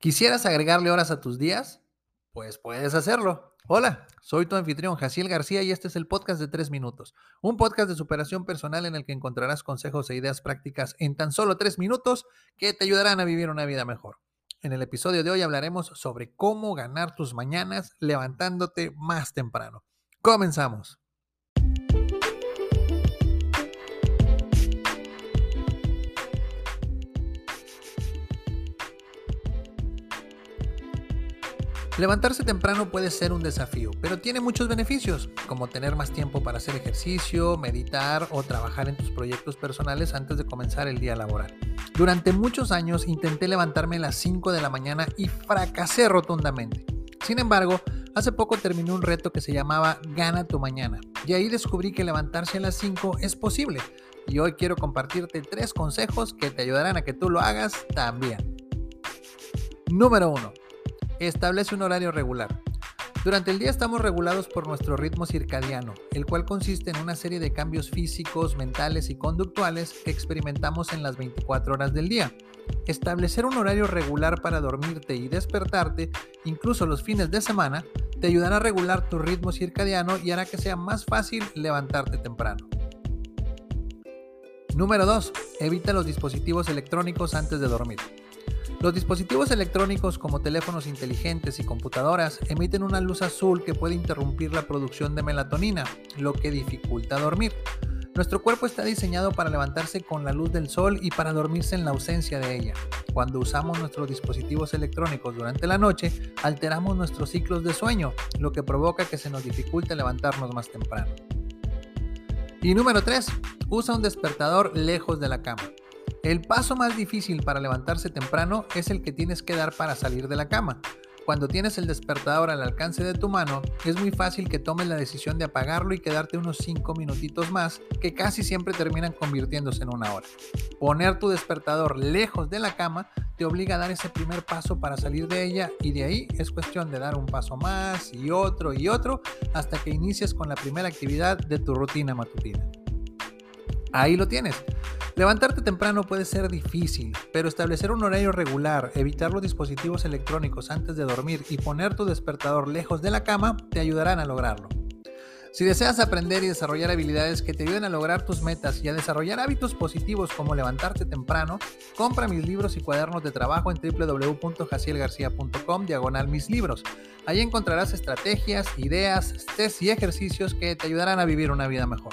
¿Quisieras agregarle horas a tus días? Pues puedes hacerlo. Hola, soy tu anfitrión Jaciel García y este es el podcast de 3 minutos, un podcast de superación personal en el que encontrarás consejos e ideas prácticas en tan solo 3 minutos que te ayudarán a vivir una vida mejor. En el episodio de hoy hablaremos sobre cómo ganar tus mañanas levantándote más temprano. Comenzamos. Levantarse temprano puede ser un desafío, pero tiene muchos beneficios, como tener más tiempo para hacer ejercicio, meditar o trabajar en tus proyectos personales antes de comenzar el día laboral. Durante muchos años intenté levantarme a las 5 de la mañana y fracasé rotundamente. Sin embargo, hace poco terminé un reto que se llamaba Gana tu mañana, y ahí descubrí que levantarse a las 5 es posible. Y hoy quiero compartirte tres consejos que te ayudarán a que tú lo hagas también. Número 1 Establece un horario regular. Durante el día estamos regulados por nuestro ritmo circadiano, el cual consiste en una serie de cambios físicos, mentales y conductuales que experimentamos en las 24 horas del día. Establecer un horario regular para dormirte y despertarte, incluso los fines de semana, te ayudará a regular tu ritmo circadiano y hará que sea más fácil levantarte temprano. Número 2. Evita los dispositivos electrónicos antes de dormir. Los dispositivos electrónicos como teléfonos inteligentes y computadoras emiten una luz azul que puede interrumpir la producción de melatonina, lo que dificulta dormir. Nuestro cuerpo está diseñado para levantarse con la luz del sol y para dormirse en la ausencia de ella. Cuando usamos nuestros dispositivos electrónicos durante la noche, alteramos nuestros ciclos de sueño, lo que provoca que se nos dificulte levantarnos más temprano. Y número 3. Usa un despertador lejos de la cama. El paso más difícil para levantarse temprano es el que tienes que dar para salir de la cama. Cuando tienes el despertador al alcance de tu mano, es muy fácil que tomes la decisión de apagarlo y quedarte unos 5 minutitos más, que casi siempre terminan convirtiéndose en una hora. Poner tu despertador lejos de la cama te obliga a dar ese primer paso para salir de ella y de ahí es cuestión de dar un paso más y otro y otro hasta que inicies con la primera actividad de tu rutina matutina. Ahí lo tienes. Levantarte temprano puede ser difícil, pero establecer un horario regular, evitar los dispositivos electrónicos antes de dormir y poner tu despertador lejos de la cama te ayudarán a lograrlo. Si deseas aprender y desarrollar habilidades que te ayuden a lograr tus metas y a desarrollar hábitos positivos como levantarte temprano, compra mis libros y cuadernos de trabajo en www.jacielgarcia.com diagonal mis libros. Ahí encontrarás estrategias, ideas, test y ejercicios que te ayudarán a vivir una vida mejor.